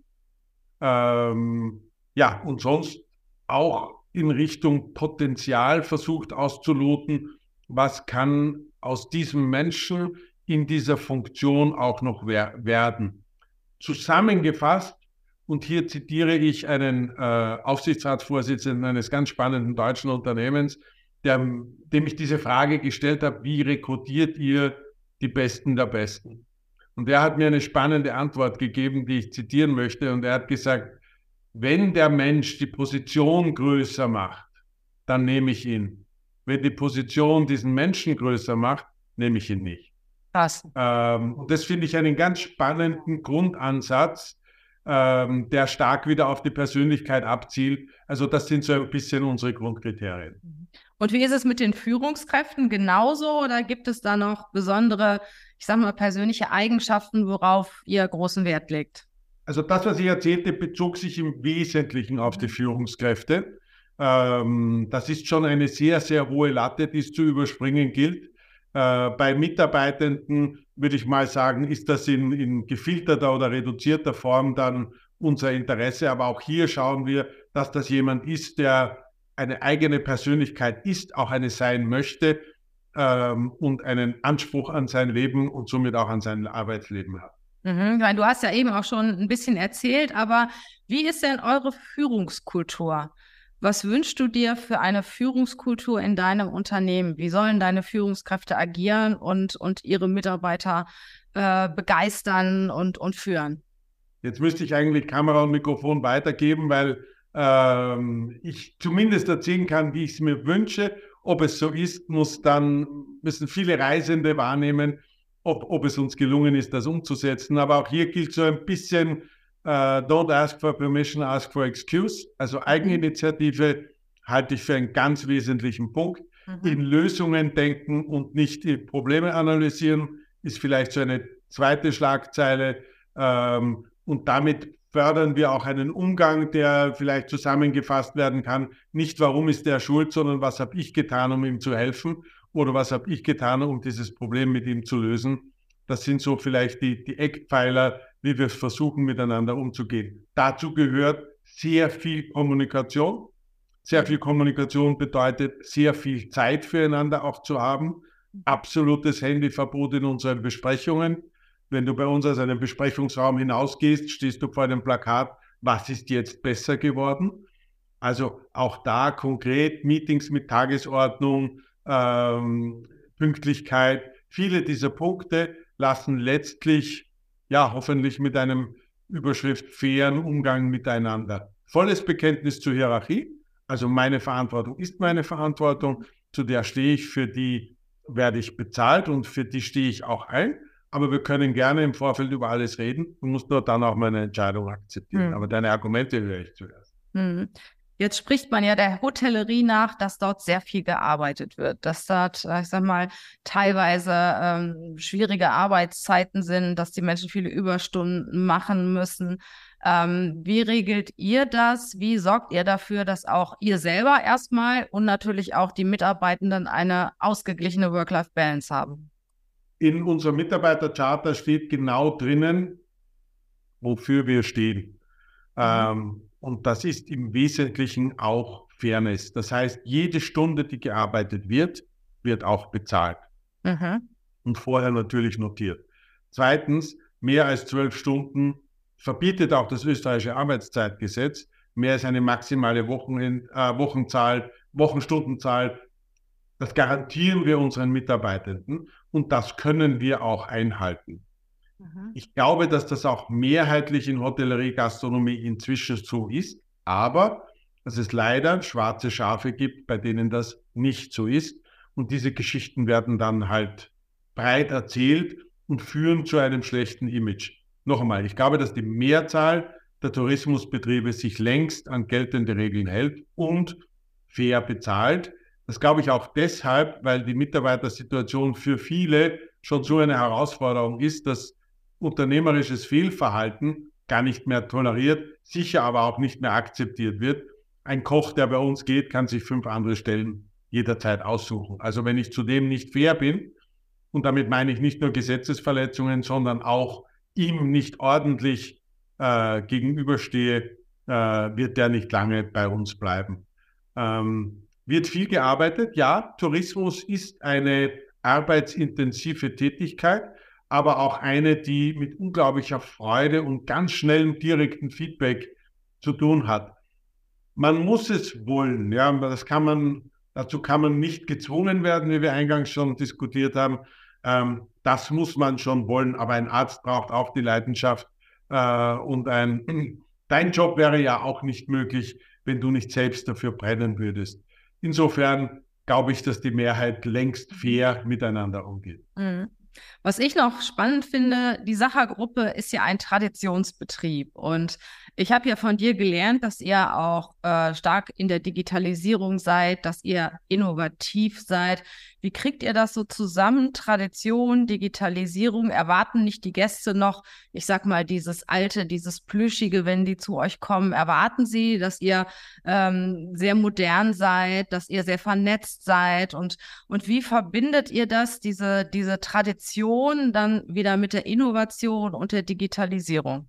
Ähm, ja, und sonst auch in Richtung Potenzial versucht auszuloten, was kann aus diesem Menschen in dieser Funktion auch noch wer werden. Zusammengefasst, und hier zitiere ich einen äh, Aufsichtsratsvorsitzenden eines ganz spannenden deutschen Unternehmens, der, dem ich diese Frage gestellt habe, wie rekrutiert ihr die Besten der Besten? Und er hat mir eine spannende Antwort gegeben, die ich zitieren möchte. Und er hat gesagt, wenn der Mensch die Position größer macht, dann nehme ich ihn. Wenn die Position diesen Menschen größer macht, nehme ich ihn nicht. Krass. Ähm, das finde ich einen ganz spannenden Grundansatz, ähm, der stark wieder auf die Persönlichkeit abzielt. Also das sind so ein bisschen unsere Grundkriterien. Und wie ist es mit den Führungskräften genauso oder gibt es da noch besondere, ich sage mal, persönliche Eigenschaften, worauf ihr großen Wert legt? Also das, was ich erzählte, bezog sich im Wesentlichen auf die Führungskräfte. Ähm, das ist schon eine sehr, sehr hohe Latte, die es zu überspringen gilt. Äh, bei Mitarbeitenden würde ich mal sagen, ist das in, in gefilterter oder reduzierter Form dann unser Interesse. Aber auch hier schauen wir, dass das jemand ist, der eine eigene Persönlichkeit ist, auch eine sein möchte ähm, und einen Anspruch an sein Leben und somit auch an sein Arbeitsleben hat. Mhm, du hast ja eben auch schon ein bisschen erzählt, aber wie ist denn eure Führungskultur? Was wünschst du dir für eine Führungskultur in deinem Unternehmen? Wie sollen deine Führungskräfte agieren und, und ihre Mitarbeiter äh, begeistern und, und führen? Jetzt müsste ich eigentlich Kamera und Mikrofon weitergeben, weil ähm, ich zumindest erzählen kann, wie ich es mir wünsche. Ob es so ist, muss dann, müssen viele Reisende wahrnehmen, ob, ob es uns gelungen ist, das umzusetzen. Aber auch hier gilt so ein bisschen, uh, don't ask for permission, ask for excuse. Also Eigeninitiative halte ich für einen ganz wesentlichen Punkt. Mhm. In Lösungen denken und nicht in Probleme analysieren, ist vielleicht so eine zweite Schlagzeile. Ähm, und damit fördern wir auch einen Umgang, der vielleicht zusammengefasst werden kann. Nicht, warum ist der schuld, sondern was habe ich getan, um ihm zu helfen oder was habe ich getan, um dieses Problem mit ihm zu lösen. Das sind so vielleicht die, die Eckpfeiler, wie wir versuchen, miteinander umzugehen. Dazu gehört sehr viel Kommunikation. Sehr viel Kommunikation bedeutet, sehr viel Zeit füreinander auch zu haben. Absolutes Handyverbot in unseren Besprechungen. Wenn du bei uns aus einem Besprechungsraum hinausgehst, stehst du vor einem Plakat, was ist jetzt besser geworden? Also auch da konkret Meetings mit Tagesordnung, ähm, Pünktlichkeit, viele dieser Punkte lassen letztlich, ja, hoffentlich mit einem Überschrift fairen Umgang miteinander. Volles Bekenntnis zur Hierarchie, also meine Verantwortung ist meine Verantwortung, zu der stehe ich, für die werde ich bezahlt und für die stehe ich auch ein. Aber wir können gerne im Vorfeld über alles reden. Du musst nur dann auch meine Entscheidung akzeptieren. Mhm. Aber deine Argumente höre ich zuerst. Mhm. Jetzt spricht man ja der Hotellerie nach, dass dort sehr viel gearbeitet wird, dass dort, äh, ich sag mal, teilweise ähm, schwierige Arbeitszeiten sind, dass die Menschen viele Überstunden machen müssen. Ähm, wie regelt ihr das? Wie sorgt ihr dafür, dass auch ihr selber erstmal und natürlich auch die Mitarbeitenden eine ausgeglichene Work-Life-Balance haben? In unserem Mitarbeitercharter steht genau drinnen, wofür wir stehen. Ähm, und das ist im Wesentlichen auch Fairness. Das heißt, jede Stunde, die gearbeitet wird, wird auch bezahlt. Mhm. Und vorher natürlich notiert. Zweitens, mehr als zwölf Stunden verbietet auch das österreichische Arbeitszeitgesetz. Mehr als eine maximale Wochen, äh, Wochenzahl, Wochenstundenzahl das garantieren wir unseren Mitarbeitenden und das können wir auch einhalten. Mhm. Ich glaube, dass das auch mehrheitlich in Hotellerie, Gastronomie inzwischen so ist, aber dass es leider schwarze Schafe gibt, bei denen das nicht so ist. Und diese Geschichten werden dann halt breit erzählt und führen zu einem schlechten Image. Noch einmal, ich glaube, dass die Mehrzahl der Tourismusbetriebe sich längst an geltende Regeln hält und fair bezahlt. Das glaube ich auch deshalb, weil die Mitarbeitersituation für viele schon so eine Herausforderung ist, dass unternehmerisches Fehlverhalten gar nicht mehr toleriert, sicher aber auch nicht mehr akzeptiert wird. Ein Koch, der bei uns geht, kann sich fünf andere Stellen jederzeit aussuchen. Also wenn ich zudem nicht fair bin, und damit meine ich nicht nur Gesetzesverletzungen, sondern auch ihm nicht ordentlich äh, gegenüberstehe, äh, wird der nicht lange bei uns bleiben. Ähm, wird viel gearbeitet. Ja, Tourismus ist eine arbeitsintensive Tätigkeit, aber auch eine, die mit unglaublicher Freude und ganz schnellem direkten Feedback zu tun hat. Man muss es wollen, ja, das kann man, dazu kann man nicht gezwungen werden, wie wir eingangs schon diskutiert haben. Ähm, das muss man schon wollen, aber ein Arzt braucht auch die Leidenschaft äh, und ein, dein Job wäre ja auch nicht möglich, wenn du nicht selbst dafür brennen würdest. Insofern glaube ich, dass die Mehrheit längst fair miteinander umgeht. Mhm. Was ich noch spannend finde, die Sachergruppe ist ja ein Traditionsbetrieb und ich habe ja von dir gelernt, dass ihr auch äh, stark in der Digitalisierung seid, dass ihr innovativ seid. Wie kriegt ihr das so zusammen? Tradition, Digitalisierung, erwarten nicht die Gäste noch, ich sag mal, dieses alte, dieses plüschige, wenn die zu euch kommen, erwarten sie, dass ihr ähm, sehr modern seid, dass ihr sehr vernetzt seid und, und wie verbindet ihr das, diese, diese Tradition dann wieder mit der Innovation und der Digitalisierung?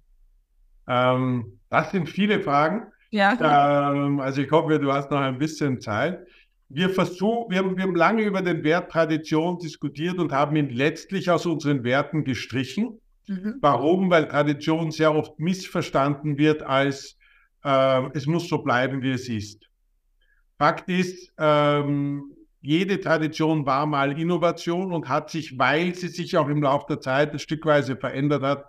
Ähm, das sind viele Fragen. Ja. Ähm, also ich hoffe, du hast noch ein bisschen Zeit. Wir versuchen, wir haben, wir haben lange über den Wert Tradition diskutiert und haben ihn letztlich aus unseren Werten gestrichen. Mhm. Warum? Weil Tradition sehr oft missverstanden wird als äh, es muss so bleiben, wie es ist. Fakt ist, ähm, jede Tradition war mal Innovation und hat sich, weil sie sich auch im Laufe der Zeit ein Stückweise verändert hat,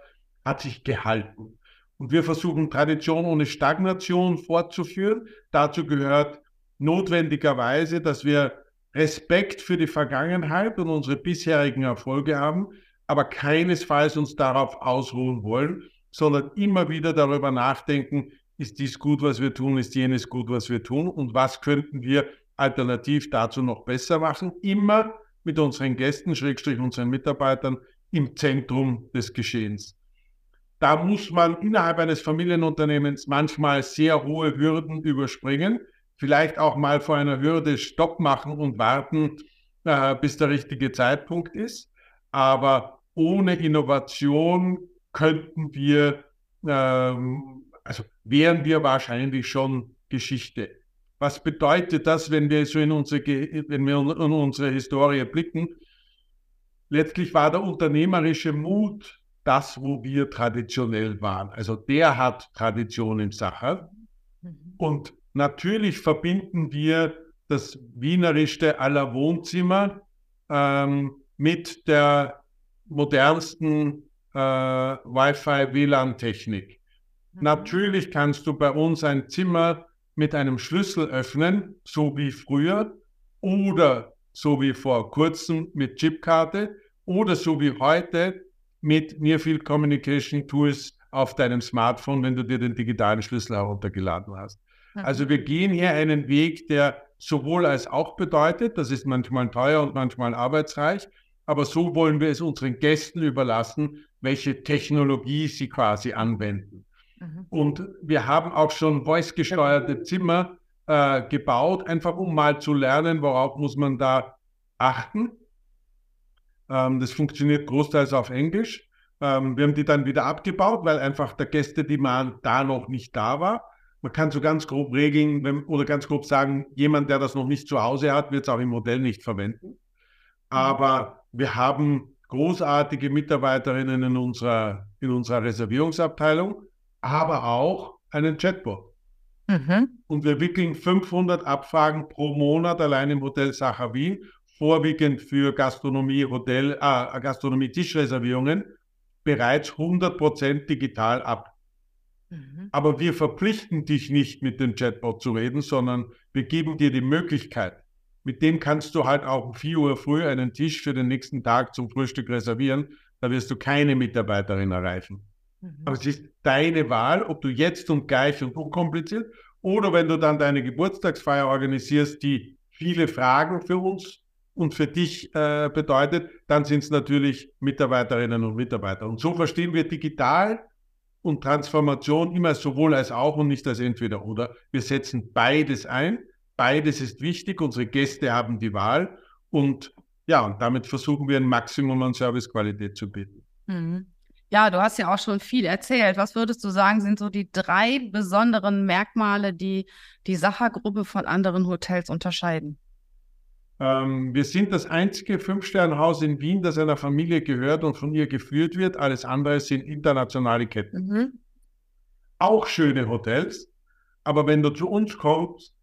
hat sich gehalten. Und wir versuchen Tradition ohne Stagnation fortzuführen. Dazu gehört notwendigerweise, dass wir Respekt für die Vergangenheit und unsere bisherigen Erfolge haben, aber keinesfalls uns darauf ausruhen wollen, sondern immer wieder darüber nachdenken, ist dies gut, was wir tun, ist jenes gut, was wir tun und was könnten wir alternativ dazu noch besser machen, immer mit unseren Gästen, Schrägstrich unseren Mitarbeitern im Zentrum des Geschehens. Da muss man innerhalb eines Familienunternehmens manchmal sehr hohe Hürden überspringen, vielleicht auch mal vor einer Hürde Stopp machen und warten, äh, bis der richtige Zeitpunkt ist. Aber ohne Innovation könnten wir, ähm, also wären wir wahrscheinlich schon Geschichte. Was bedeutet das, wenn wir so in unsere, wenn wir in unsere Historie blicken? Letztlich war der unternehmerische Mut das, wo wir traditionell waren. Also der hat Tradition im Sacher. Mhm. Und natürlich verbinden wir das Wienerischste aller Wohnzimmer ähm, mit der modernsten äh, Wi-Fi-WLAN-Technik. Mhm. Natürlich kannst du bei uns ein Zimmer mit einem Schlüssel öffnen, so wie früher, oder so wie vor kurzem mit Chipkarte, oder so wie heute mit Nearfield Communication Tools auf deinem Smartphone, wenn du dir den digitalen Schlüssel heruntergeladen hast. Mhm. Also wir gehen hier einen Weg, der sowohl als auch bedeutet, das ist manchmal teuer und manchmal arbeitsreich, aber so wollen wir es unseren Gästen überlassen, welche Technologie sie quasi anwenden. Mhm. Und wir haben auch schon voice-gesteuerte Zimmer äh, gebaut, einfach um mal zu lernen, worauf muss man da achten. Ähm, das funktioniert großteils auf Englisch. Ähm, wir haben die dann wieder abgebaut, weil einfach der Gästedemand da noch nicht da war. Man kann so ganz grob regeln wenn, oder ganz grob sagen, jemand, der das noch nicht zu Hause hat, wird es auch im Modell nicht verwenden. Aber wir haben großartige Mitarbeiterinnen in unserer, in unserer Reservierungsabteilung, aber auch einen Chatbot. Mhm. Und wir wickeln 500 Abfragen pro Monat allein im Hotel Sacher Wien vorwiegend für Gastronomie, Hotel, äh, Gastronomie, Tischreservierungen bereits 100% digital ab. Mhm. Aber wir verpflichten dich nicht mit dem Chatbot zu reden, sondern wir geben dir die Möglichkeit. Mit dem kannst du halt auch um 4 Uhr früh einen Tisch für den nächsten Tag zum Frühstück reservieren. Da wirst du keine Mitarbeiterin erreichen. Mhm. Aber es ist deine Wahl, ob du jetzt und gleich und unkompliziert oder wenn du dann deine Geburtstagsfeier organisierst, die viele Fragen für uns und für dich äh, bedeutet, dann sind es natürlich Mitarbeiterinnen und Mitarbeiter. Und so verstehen wir digital und Transformation immer sowohl als auch und nicht als entweder oder. Wir setzen beides ein. Beides ist wichtig. Unsere Gäste haben die Wahl und ja, und damit versuchen wir ein Maximum an Servicequalität zu bieten. Mhm. Ja, du hast ja auch schon viel erzählt. Was würdest du sagen, sind so die drei besonderen Merkmale, die die Sachergruppe von anderen Hotels unterscheiden? Ähm, wir sind das einzige Fünf-Sterne-Haus in Wien, das einer Familie gehört und von ihr geführt wird. Alles andere sind internationale Ketten. Mhm. Auch schöne Hotels. Aber wenn du zu uns kommst,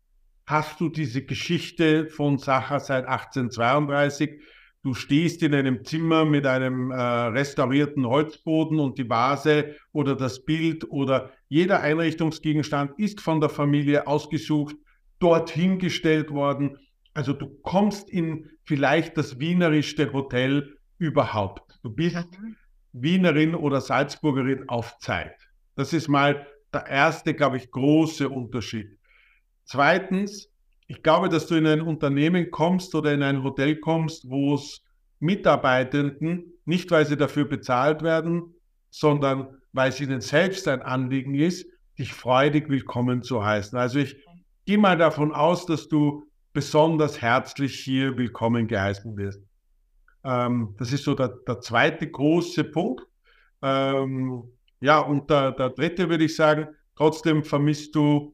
hast du diese Geschichte von Sacher seit 1832. Du stehst in einem Zimmer mit einem äh, restaurierten Holzboden und die Vase oder das Bild oder jeder Einrichtungsgegenstand ist von der Familie ausgesucht, dorthin gestellt worden Also du kommst in vielleicht das wienerischste Hotel überhaupt. Du bist mhm. Wienerin oder Salzburgerin auf Zeit. Das ist mal der erste, glaube ich, große Unterschied. Zweitens, ich glaube, dass du in ein Unternehmen kommst oder in ein Hotel kommst, wo es Mitarbeitenden, nicht weil sie dafür bezahlt werden, sondern weil es ihnen selbst ein Anliegen ist, dich freudig willkommen zu heißen. Also ich gehe mal davon aus, dass du besonders herzlich hier willkommen geheißen wirst. Ähm, das ist so der, der zweite große Punkt. Ähm, ja, und der, der dritte würde ich sagen, trotzdem vermisst du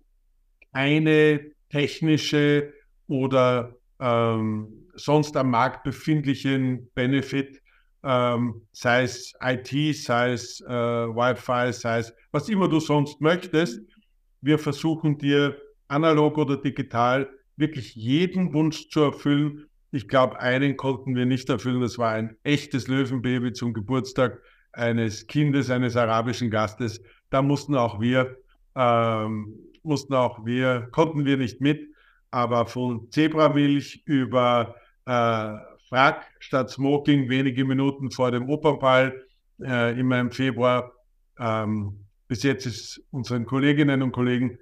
eine technische oder ähm, sonst am Markt befindlichen Benefit, ähm, sei es IT, sei es äh, Wi-Fi, sei es was immer du sonst möchtest. Wir versuchen dir analog oder digital wirklich jeden Wunsch zu erfüllen. Ich glaube, einen konnten wir nicht erfüllen. Das war ein echtes Löwenbaby zum Geburtstag eines Kindes, eines arabischen Gastes. Da mussten auch wir, ähm, mussten auch wir, konnten wir nicht mit. Aber von Zebramilch über äh, Frack statt Smoking wenige Minuten vor dem Opernball äh, immer im Februar. Ähm, bis jetzt ist unseren Kolleginnen und Kollegen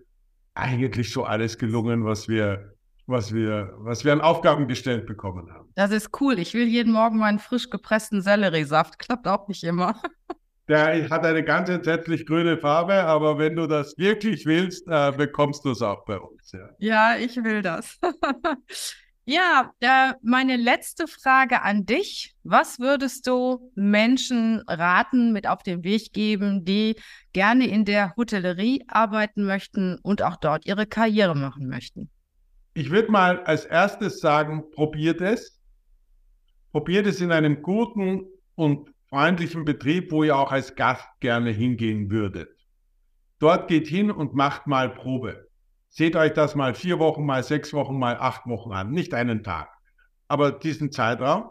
eigentlich so alles gelungen, was wir, was wir, was wir an Aufgaben gestellt bekommen haben. Das ist cool. Ich will jeden Morgen meinen frisch gepressten Selleriesaft. Klappt auch nicht immer. Der hat eine ganz entsetzlich grüne Farbe, aber wenn du das wirklich willst, äh, bekommst du es auch bei uns. Ja, ja ich will das. Ja, äh, meine letzte Frage an dich. Was würdest du Menschen raten, mit auf den Weg geben, die gerne in der Hotellerie arbeiten möchten und auch dort ihre Karriere machen möchten? Ich würde mal als erstes sagen, probiert es. Probiert es in einem guten und freundlichen Betrieb, wo ihr auch als Gast gerne hingehen würdet. Dort geht hin und macht mal Probe. Seht euch das mal vier Wochen, mal sechs Wochen, mal acht Wochen an, nicht einen Tag, aber diesen Zeitraum.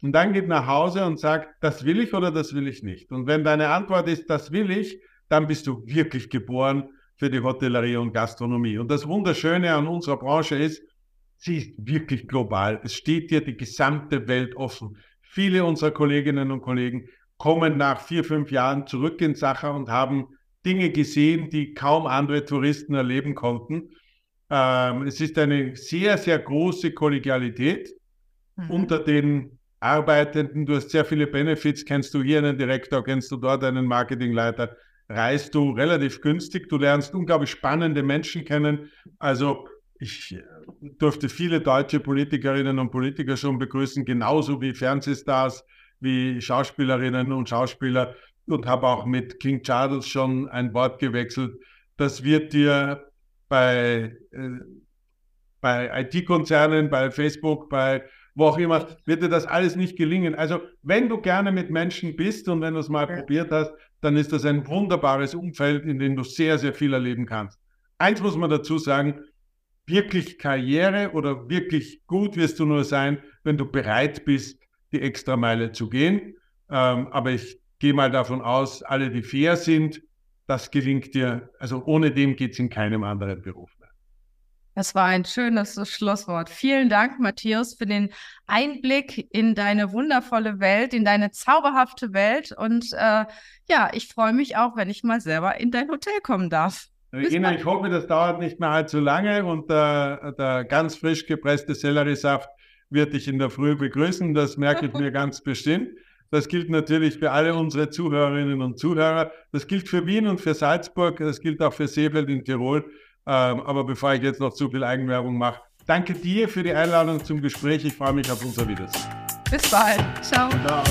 Und dann geht nach Hause und sagt, das will ich oder das will ich nicht. Und wenn deine Antwort ist, das will ich, dann bist du wirklich geboren für die Hotellerie und Gastronomie. Und das Wunderschöne an unserer Branche ist, sie ist wirklich global. Es steht dir die gesamte Welt offen. Viele unserer Kolleginnen und Kollegen kommen nach vier, fünf Jahren zurück in Sacher und haben Dinge gesehen, die kaum andere Touristen erleben konnten. Ähm, es ist eine sehr, sehr große Kollegialität mhm. unter den Arbeitenden. Du hast sehr viele Benefits. Kennst du hier einen Direktor, kennst du dort einen Marketingleiter, reist du relativ günstig. Du lernst unglaublich spannende Menschen kennen. Also ich durfte viele deutsche Politikerinnen und Politiker schon begrüßen, genauso wie Fernsehstars, wie Schauspielerinnen und Schauspieler und habe auch mit King Charles schon ein Wort gewechselt. Das wird dir bei, äh, bei IT-Konzernen, bei Facebook, bei wo auch immer, wird dir das alles nicht gelingen. Also wenn du gerne mit Menschen bist und wenn du es mal ja. probiert hast, dann ist das ein wunderbares Umfeld, in dem du sehr, sehr viel erleben kannst. Eins muss man dazu sagen, wirklich Karriere oder wirklich gut wirst du nur sein, wenn du bereit bist, die extra Meile zu gehen. Ähm, aber ich gehe mal davon aus, alle, die fair sind, das gelingt dir. Also ohne dem geht es in keinem anderen Beruf mehr. Das war ein schönes Schlusswort. Vielen Dank, Matthias, für den Einblick in deine wundervolle Welt, in deine zauberhafte Welt. Und äh, ja, ich freue mich auch, wenn ich mal selber in dein Hotel kommen darf. Regina, ich hoffe, das dauert nicht mehr allzu lange und äh, der ganz frisch gepresste Selleriesaft wird dich in der Früh begrüßen. Das merke ich mir ganz bestimmt. Das gilt natürlich für alle unsere Zuhörerinnen und Zuhörer. Das gilt für Wien und für Salzburg. Das gilt auch für Seefeld in Tirol. Ähm, aber bevor ich jetzt noch zu viel Eigenwerbung mache, danke dir für die Einladung zum Gespräch. Ich freue mich auf unser Wiedersehen. Bis bald. Ciao. Ciao.